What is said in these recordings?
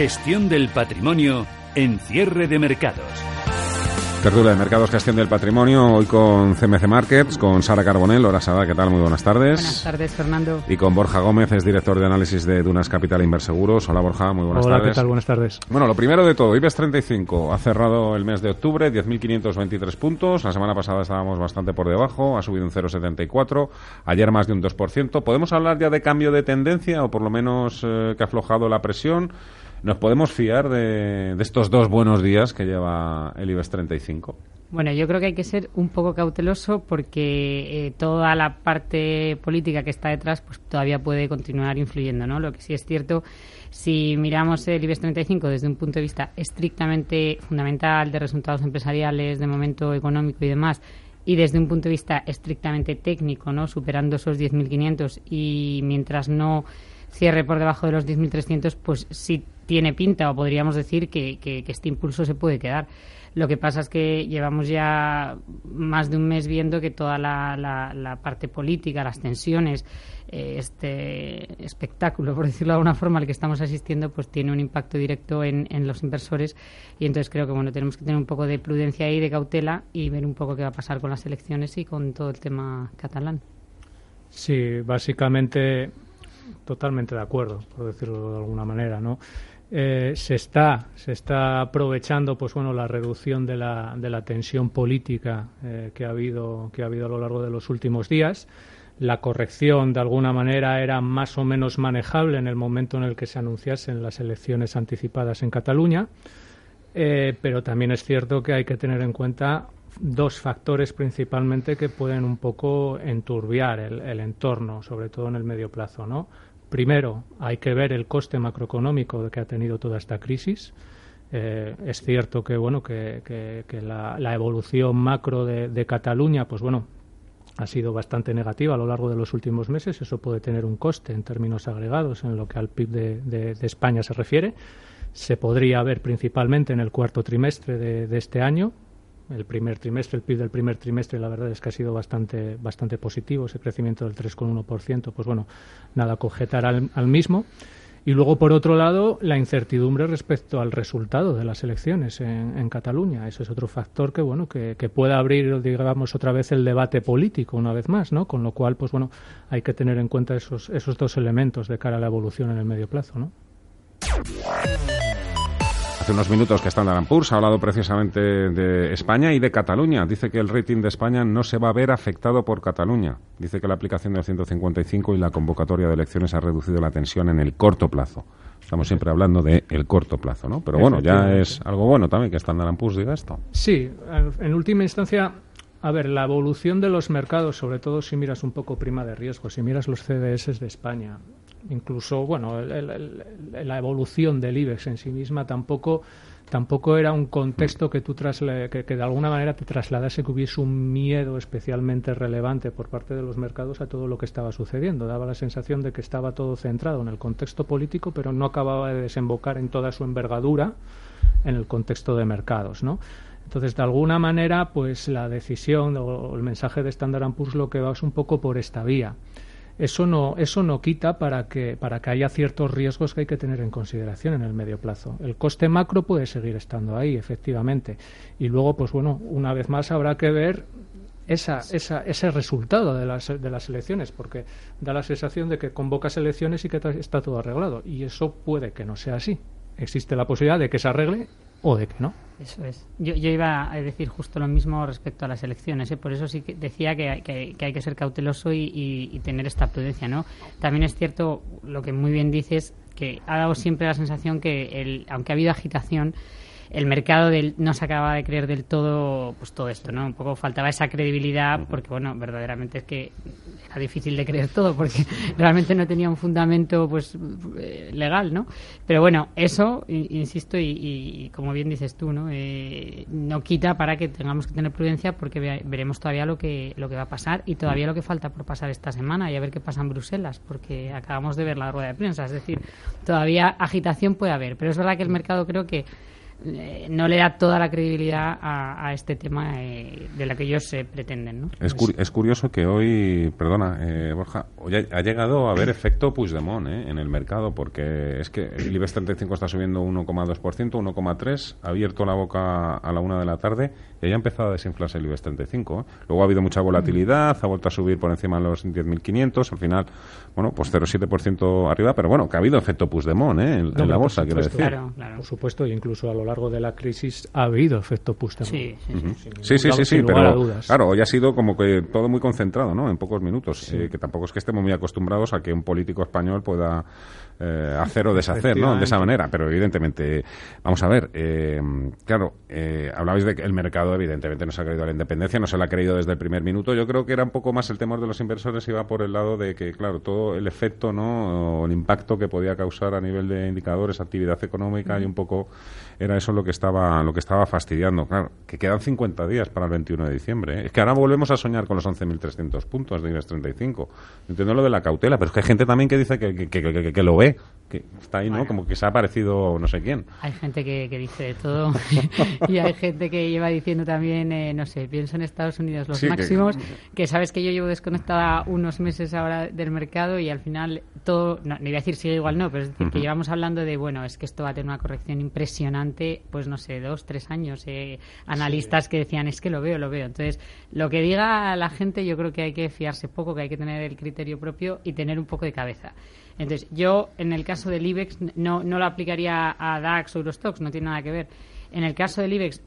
Gestión del patrimonio en cierre de mercados. Tertulia de Mercados, Gestión del Patrimonio, hoy con CMC Markets, con Sara Carbonell. Hola Sara, ¿qué tal? Muy buenas tardes. Buenas tardes, Fernando. Y con Borja Gómez, es director de análisis de Dunas Capital Inverseguros. Hola Borja, muy buenas Hola, tardes. ¿qué tal? Buenas tardes. Bueno, lo primero de todo, IBEX 35 ha cerrado el mes de octubre, 10.523 puntos. La semana pasada estábamos bastante por debajo, ha subido un 0,74. Ayer más de un 2%. ¿Podemos hablar ya de cambio de tendencia o por lo menos eh, que ha aflojado la presión? ¿Nos podemos fiar de, estos dos buenos días que lleva el IBEX 35? Bueno, yo creo que hay que ser un poco cauteloso porque eh, toda la parte política que está detrás pues todavía puede continuar influyendo, ¿no? Lo que sí es cierto, si miramos el IBEX 35 desde un punto de vista estrictamente fundamental de resultados empresariales, de momento económico y demás, y desde un punto de vista estrictamente técnico, ¿no? Superando esos 10.500 y mientras no cierre por debajo de los 10.300, pues sí tiene pinta o podríamos decir que, que, que este impulso se puede quedar. Lo que pasa es que llevamos ya más de un mes viendo que toda la, parte política, las tensiones, eh, este espectáculo, por decirlo de alguna forma, al que estamos asistiendo, pues tiene un impacto directo en, en, los inversores y entonces creo que bueno tenemos que tener un poco de prudencia y de cautela y ver un poco qué va a pasar con las elecciones y con todo el tema catalán. Sí, básicamente totalmente de acuerdo, por decirlo de alguna manera, ¿no? Eh, se está se está aprovechando pues bueno la reducción de la, de la tensión política eh, que ha habido que ha habido a lo largo de los últimos días la corrección de alguna manera era más o menos manejable en el momento en el que se anunciasen las elecciones anticipadas en Cataluña eh, pero también es cierto que hay que tener en cuenta dos factores principalmente que pueden un poco enturbiar el, entorno sobre todo en el medio plazo no Primero, hay que ver el coste macroeconómico que ha tenido toda esta crisis. Eh, es cierto que bueno que, que, la, evolución macro de, de, Cataluña, pues bueno, ha sido bastante negativa a lo largo de los últimos meses. Eso puede tener un coste en términos agregados en lo que al PIB de, de España se refiere. Se podría ver principalmente en el cuarto trimestre de, este año, el primer trimestre, el PIB del primer trimestre, la verdad es que ha sido bastante, bastante positivo, ese crecimiento del 3,1%, pues bueno, nada que objetar al, al, mismo. Y luego, por otro lado, la incertidumbre respecto al resultado de las elecciones en, en Cataluña. Eso es otro factor que, bueno, que, que pueda abrir, digamos, otra vez el debate político una vez más, ¿no? Con lo cual, pues bueno, hay que tener en cuenta esos, esos dos elementos de cara a la evolución en el medio plazo, ¿no? Hace unos minutos que Standard Poor's ha hablado precisamente de España y de Cataluña. Dice que el rating de España no se va a ver afectado por Cataluña. Dice que la aplicación del 155 y la convocatoria de elecciones ha reducido la tensión en el corto plazo. Estamos siempre hablando de el corto plazo, ¿no? Pero bueno, ya es algo bueno también que Standard Poor's diga esto. Sí, en última instancia, a ver, la evolución de los mercados, sobre todo si miras un poco prima de riesgo, si miras los CDS de España, incluso bueno el, la evolución del IBEX en sí misma tampoco tampoco era un contexto que tú trasle, que, que, de alguna manera te trasladase que hubiese un miedo especialmente relevante por parte de los mercados a todo lo que estaba sucediendo. Daba la sensación de que estaba todo centrado en el contexto político, pero no acababa de desembocar en toda su envergadura en el contexto de mercados, ¿no? Entonces, de alguna manera, pues la decisión o el mensaje de Standard Poor's lo que va es un poco por esta vía eso no, eso no quita para que, para que haya ciertos riesgos que hay que tener en consideración en el medio plazo. El coste macro puede seguir estando ahí, efectivamente. Y luego, pues bueno, una vez más habrá que ver esa, esa, ese resultado de las, de las elecciones, porque da la sensación de que convocas elecciones y que está todo arreglado. Y eso puede que no sea así. Existe la posibilidad de que se arregle o de no. Eso es. Yo, yo iba a decir justo lo mismo respecto a las elecciones, ¿eh? por eso sí que decía que, hay que ser cauteloso y, y, y, tener esta prudencia, ¿no? También es cierto lo que muy bien dices, que ha dado siempre la sensación que, el, aunque ha habido agitación, el mercado del, no se acaba de creer del todo pues todo esto, ¿no? Un poco faltaba esa credibilidad porque, bueno, verdaderamente es que era difícil de creer todo porque realmente no tenía un fundamento pues eh, legal, ¿no? Pero bueno, eso, insisto, y, como bien dices tú, ¿no? Eh, no quita para que tengamos que tener prudencia porque veremos todavía lo que, lo que va a pasar y todavía lo que falta por pasar esta semana y a ver qué pasa en Bruselas porque acabamos de ver la rueda de prensa. Es decir, todavía agitación puede haber, pero es verdad que el mercado creo que eh, no le da toda la credibilidad a, este tema eh, de la que ellos se pretenden. ¿no? Es, es, curioso que hoy, perdona, eh, Borja, hoy ha, llegado a haber efecto Puigdemont en el mercado, porque es que el IBEX 35 está subiendo 1,2%, 1,3%, ha abierto la boca a la una de la tarde y ya ha empezado a desinflarse el IBEX 35. Luego ha habido mucha volatilidad, ha vuelto a subir por encima de los 10.500, al final, bueno, pues 0,7% arriba, pero bueno, que ha habido efecto Puigdemont en, en la bolsa, quiero decir. Claro, claro. Por supuesto, incluso a lo largo de la crisis ha habido efecto Puigdemont. Sí, sí, sí, sí, sí, pero claro, hoy ha sido como que todo muy concentrado, ¿no? En pocos minutos, eh, que tampoco es que estemos muy acostumbrados a que un político español pueda eh, hacer o deshacer, ¿no? De esa manera, pero evidentemente, vamos a ver, eh, claro, hablabais de que el mercado evidentemente no se ha creído a la independencia, no se la ha creído desde el primer minuto. Yo creo que era un poco más el temor de los inversores iba por el lado de que, claro, todo el efecto, ¿no? O el impacto que podía causar a nivel de indicadores, actividad económica y un poco era eso lo que estaba lo que estaba fastidiando. Claro, que quedan 50 días para el 21 de diciembre. ¿eh? Es que ahora volvemos a soñar con los 11.300 puntos de IBEX 35. Entiendo lo de la cautela, pero es que hay gente también que dice que, que, que lo ve que está ahí, ¿no? Como que se ha parecido no sé quién. Hay gente que, dice de todo y hay gente que lleva diciendo también, eh, no sé, pienso en Estados Unidos los máximos, que... sabes que yo llevo desconectada unos meses ahora del mercado y al final todo, no, iba a decir sigue igual no, pero es decir, que llevamos hablando de, bueno, es que esto va a tener una corrección impresionante, pues no sé, dos, tres años, eh, analistas que decían, es que lo veo, lo veo. Entonces, lo que diga la gente yo creo que hay que fiarse poco, que hay que tener el criterio propio y tener un poco de cabeza. Entonces, yo en el caso del IBEX no, no lo aplicaría a DAX o Eurostox, no tiene nada que ver. En el caso del IBEX,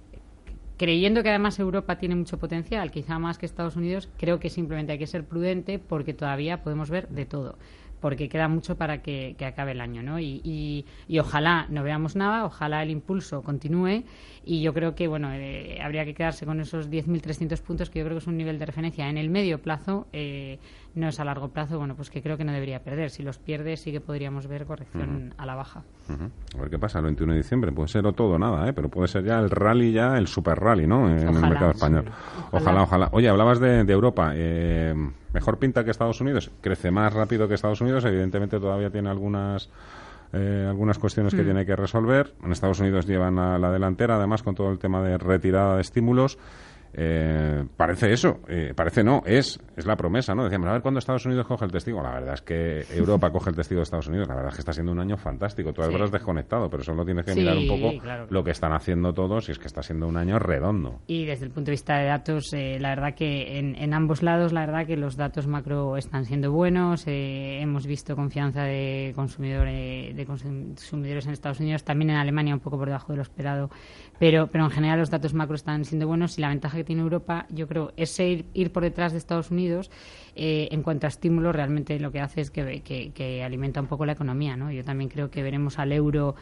creyendo que además Europa tiene mucho potencial, quizá más que Estados Unidos, creo que simplemente hay que ser prudente porque todavía podemos ver de todo porque queda mucho para que, acabe el año, ¿no? Y, y, ojalá no veamos nada, ojalá el impulso continúe y yo creo que, bueno, eh, habría que quedarse con esos 10.300 puntos que yo creo que es un nivel de referencia en el medio plazo, eh, no es a largo plazo, bueno, pues que creo que no debería perder. Si los pierde sí que podríamos ver corrección a la baja. A ver qué pasa el 21 de diciembre. Puede ser o todo o nada, ¿eh? Pero puede ser ya el rally, ya el super rally, ¿no? En el mercado español. Ojalá, ojalá. Oye, hablabas de, de Europa. Eh, mejor pinta que Estados Unidos, crece más rápido que Estados Unidos, evidentemente todavía tiene algunas eh, algunas cuestiones que mm. tiene que resolver. En Estados Unidos llevan a la delantera, además, con todo el tema de retirada de estímulos. Eh, parece eso, eh, parece no, es, es la promesa, ¿no? Decíamos, a ver cuándo Estados Unidos coge el testigo. La verdad es que Europa coge el testigo de Estados Unidos. La verdad es que está siendo un año fantástico. Tú sí. desconectado, pero solo tienes que mirar un poco lo que están haciendo todos y es que está siendo un año redondo. Y desde el punto de vista de datos, eh, la verdad que en, ambos lados, la verdad que los datos macro están siendo buenos. hemos visto confianza de, consumidores de consumidores en Estados Unidos, también en Alemania un poco por debajo de lo esperado pero, pero en general los datos macro están siendo buenos y la ventaja que tiene Europa, yo creo, es ir, ir por detrás de Estados Unidos eh, en cuanto a estímulos, realmente lo que hace es que, que, que alimenta un poco la economía, ¿no? Yo también creo que veremos al euro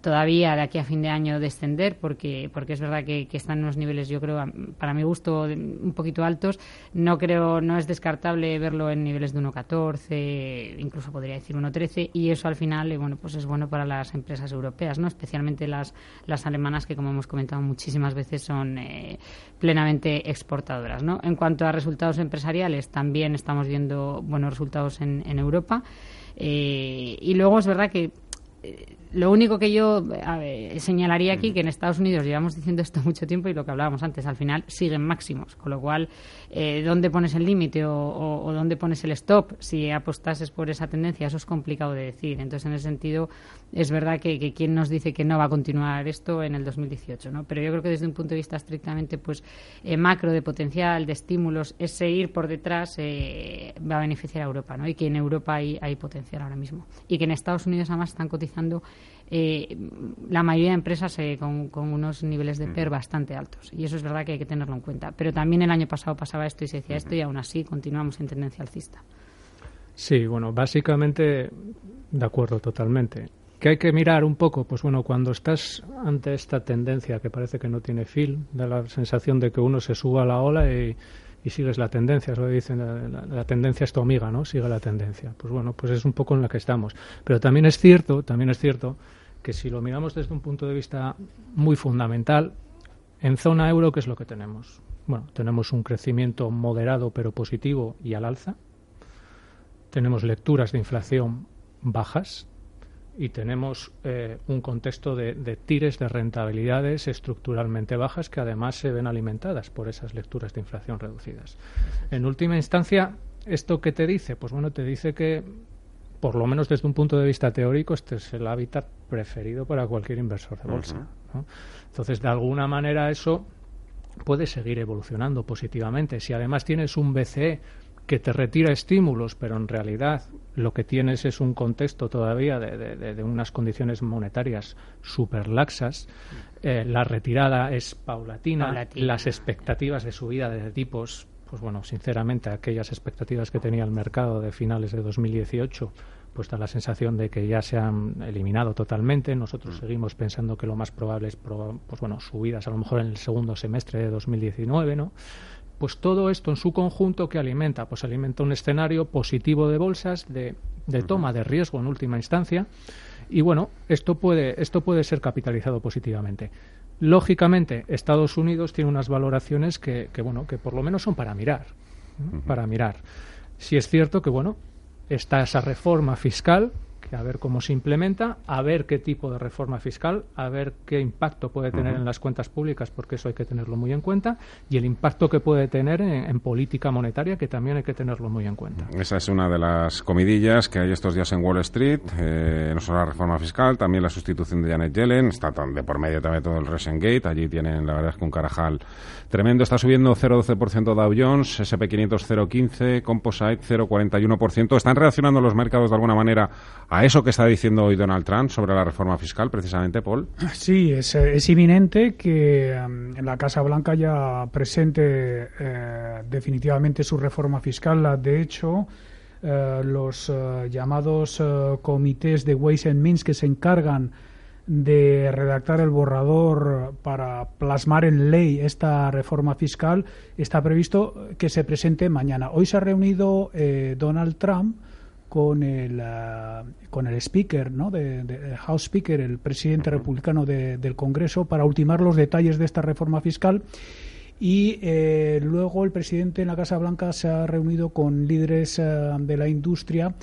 todavía de aquí a fin de año descender porque porque es verdad que, están en unos niveles yo creo para mi gusto un poquito altos. No creo no es descartable verlo en niveles de 1.14 incluso podría decir 1.13 y eso al final eh, bueno pues es bueno para las empresas europeas no especialmente las las alemanas que como hemos comentado muchísimas veces son eh, plenamente exportadoras no en cuanto a resultados empresariales también estamos viendo buenos resultados en, en Europa. Eh, y luego es verdad que lo único que yo señalaría aquí que en Estados Unidos llevamos diciendo esto mucho tiempo y lo que hablábamos antes, al final siguen máximos, con lo cual, eh, ¿dónde pones el límite o, dónde pones el stop si apostases por esa tendencia? Eso es complicado de decir. Entonces, en ese sentido, es verdad que, que quien nos dice que no va a continuar esto en el 2018, ¿no? Pero yo creo que desde un punto de vista estrictamente pues eh, macro, de potencial, de estímulos, ese ir por detrás eh, va a beneficiar a Europa, ¿no? Y que en Europa hay, hay potencial ahora mismo. Y que en Estados Unidos además están cotizando eh, la mayoría de empresas eh, con, unos niveles de PER bastante altos. Y eso es verdad que hay que tenerlo en cuenta. Pero también el año pasado pasaba esto y se decía esto y aún así continuamos en tendencia alcista. Sí, bueno, básicamente de acuerdo totalmente. Que hay que mirar un poco, pues bueno, cuando estás ante esta tendencia que parece que no tiene fin, da la sensación de que uno se suba a la ola y, sigues la tendencia, eso dicen, la, tendencia es tu amiga, ¿no? Sigue la tendencia. Pues bueno, pues es un poco en la que estamos. Pero también es cierto, también es cierto que si lo miramos desde un punto de vista muy fundamental, en zona euro, ¿qué es lo que tenemos? Bueno, tenemos un crecimiento moderado pero positivo y al alza. Tenemos lecturas de inflación bajas, y tenemos eh, un contexto de, tires de rentabilidades estructuralmente bajas que además se ven alimentadas por esas lecturas de inflación reducidas. En última instancia, ¿esto qué te dice? Pues bueno, te dice que, por lo menos desde un punto de vista teórico, este es el hábitat preferido para cualquier inversor de bolsa. Entonces, de alguna manera, eso puede seguir evolucionando positivamente. Si además tienes un BCE que te retira estímulos, pero en realidad lo que tienes es un contexto todavía de, unas condiciones monetarias súper laxas. Eh, la retirada es paulatina. Las expectativas de subida de tipos, pues bueno, sinceramente, aquellas expectativas que tenía el mercado de finales de 2018 pues da la sensación de que ya se han eliminado totalmente. Nosotros mm. seguimos pensando que lo más probable es, pues bueno, subidas a lo mejor en el segundo semestre de 2019, ¿no? Pues todo esto en su conjunto que alimenta, pues alimenta un escenario positivo de bolsas, de, toma de riesgo en última instancia, y bueno, esto puede, esto puede ser capitalizado positivamente. Lógicamente, Estados Unidos tiene unas valoraciones que, que bueno, que por lo menos son para mirar, para mirar. Si es cierto que bueno, está esa reforma fiscal a ver cómo se implementa, a ver qué tipo de reforma fiscal, a ver qué impacto puede tener en las cuentas públicas, porque eso hay que tenerlo muy en cuenta, y el impacto que puede tener en, política monetaria, que también hay que tenerlo muy en cuenta. Esa es una de las comidillas que hay estos días en Wall Street, eh, no solo la reforma fiscal, también la sustitución de Janet Yellen, está de por medio también todo el Gate, allí tienen la verdad es que un carajal tremendo, está subiendo 0,12% Dow Jones, SP500 0,15%, Composite 0,41%, están reaccionando los mercados de alguna manera a a eso que está diciendo hoy Donald Trump sobre la reforma fiscal, precisamente, Paul. Sí, es, es inminente que um, la Casa Blanca ya presente eh, definitivamente su reforma fiscal. De hecho, eh, los eh, llamados comités de Ways and Means que se encargan de redactar el borrador para plasmar en ley esta reforma fiscal está previsto que se presente mañana. Hoy se ha reunido Donald Trump con el, ah, con el speaker, ¿no? De, House Speaker, el presidente republicano del Congreso, para ultimar los detalles de esta reforma fiscal. Y eh, luego el presidente en la Casa Blanca se ha reunido con líderes ah, de la industria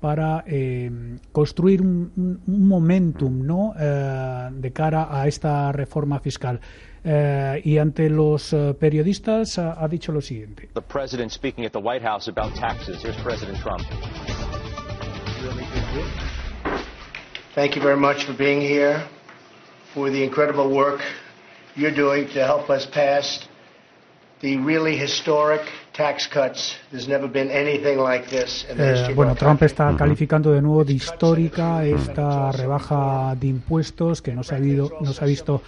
para eh, construir un, momentum ¿no? Eh, de cara a esta reforma fiscal. y ante los periodistas ha, dicho lo siguiente. The president speaking at the White House about taxes. Here's President Trump. Thank you very much for being here, for the incredible work you're doing to help us pass the really historic tax cuts. There's never been anything like this in the eh, bueno, Trump está calificando de nuevo de histórica esta rebaja de impuestos que no se ha, habido, no se ha visto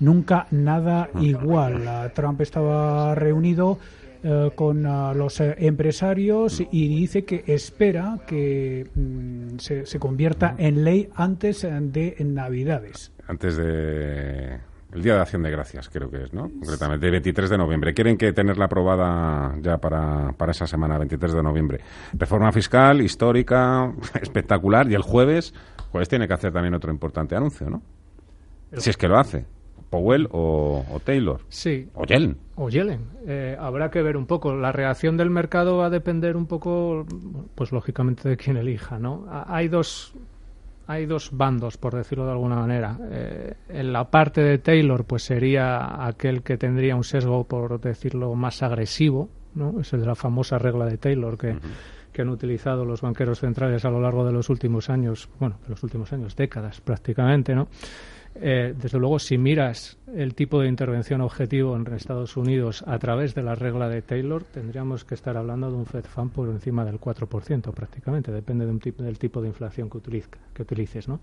nunca nada igual. Trump estaba reunido eh, con uh, los eh, empresarios y dice que espera que mm, se, se, convierta en ley antes de Navidades. Antes de el Día de Acción de Gracias, creo que es, ¿no? Concretamente, el 23 de noviembre. Quieren que tenerla aprobada ya para, para esa semana, 23 de noviembre. Reforma fiscal, histórica, espectacular. Y el jueves, pues tiene que hacer también otro importante anuncio, ¿no? Si es que lo hace. Powell o, Taylor. Sí. O Yellen. O Yellen. Eh, habrá que ver un poco. La reacción del mercado va a depender un poco, pues lógicamente, de quién elija, ¿no? Hay dos, hay dos bandos, por decirlo de alguna manera. Eh, en la parte de Taylor, pues sería aquel que tendría un sesgo, por decirlo, más agresivo, ¿no? Es el de la famosa regla de Taylor que... que han utilizado los banqueros centrales a lo largo de los últimos años, bueno, de los últimos años, décadas prácticamente, ¿no? Eh, desde luego, si miras el tipo de intervención objetivo en Estados Unidos a través de la regla de Taylor, tendríamos que estar hablando de un Fed Fund por encima del 4% prácticamente, depende tipo, del tipo de inflación que, que utilices. ¿no?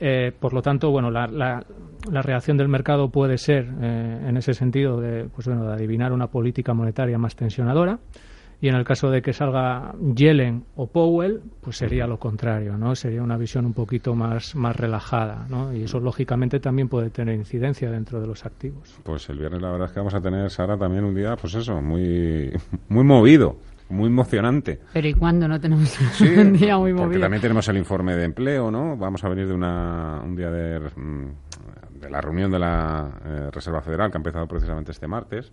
Eh, por lo tanto, bueno, la, la, reacción del mercado puede ser, eh, en ese sentido, de, pues bueno, de adivinar una política monetaria más tensionadora y en el caso de que salga Yellen o Powell, pues sería lo contrario, ¿no? Sería una visión un poquito más, más relajada, ¿no? Y eso lógicamente también puede tener incidencia dentro de los activos. Pues el viernes la verdad es que vamos a tener, Sara, también un día, pues eso, muy, muy movido muy emocionante. Pero ¿y cuándo no tenemos un día muy movido? Porque también tenemos el informe de empleo, ¿no? Vamos a venir de una, un día de, mm, de la reunión de la eh, Reserva Federal que ha empezado precisamente este martes.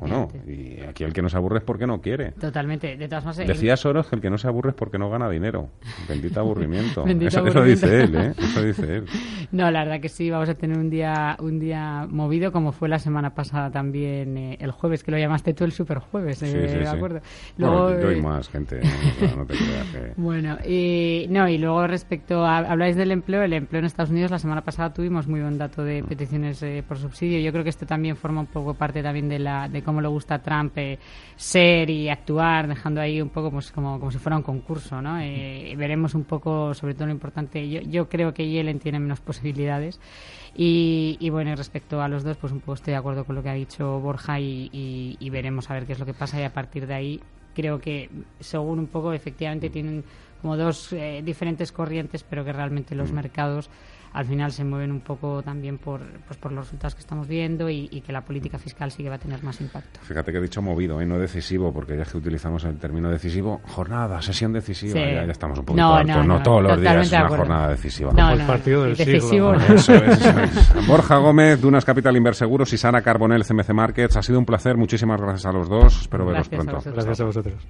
¿O no? Y aquí el que no se aburre es porque no quiere. Totalmente. De todas maneras, Decía Soros que el que no se aburre es porque no gana dinero. Bendito aburrimiento. eso, dice él, ¿eh? Eso dice él. No, la verdad que sí, vamos a tener un día un día movido como fue la semana pasada también eh, el jueves, que lo llamaste tú el superjueves, eh, sí, sí, ¿de acuerdo? Luego, bueno, más gente, no, te creas que... Bueno, y, no, y luego respecto a, habláis del empleo, el empleo en Estados Unidos la semana pasada tuvimos muy buen dato de peticiones eh, por subsidio. Yo creo que esto también forma un poco parte también de, la, de cómo le gusta a Trump eh, ser y actuar, dejando ahí un poco pues, como, como si fuera un concurso. ¿no? Eh, veremos un poco, sobre todo lo importante, yo, yo creo que Yellen tiene menos posibilidades. Y, y, bueno, respecto a los dos, pues un poco estoy de acuerdo con lo que ha dicho Borja y, y, y veremos a ver qué es lo que pasa y a partir de ahí creo que según un poco efectivamente tienen como dos eh, diferentes corrientes, pero que realmente los mercados al final se mueven un poco también por, pues por los resultados que estamos viendo y, que la política fiscal sí que va a tener más impacto. Fíjate que he dicho movido, ¿eh? no decisivo, porque ya que utilizamos el término decisivo, jornada, sesión decisiva, ya, estamos un poquito no, no, no, todos los días es una jornada decisiva. No, el partido del decisivo, Eso es, Borja Gómez, Dunas Capital Inverseguros y Sana Carbonell, CMC Markets, ha sido un placer, muchísimas gracias a los dos, espero veros pronto. Gracias a vosotros.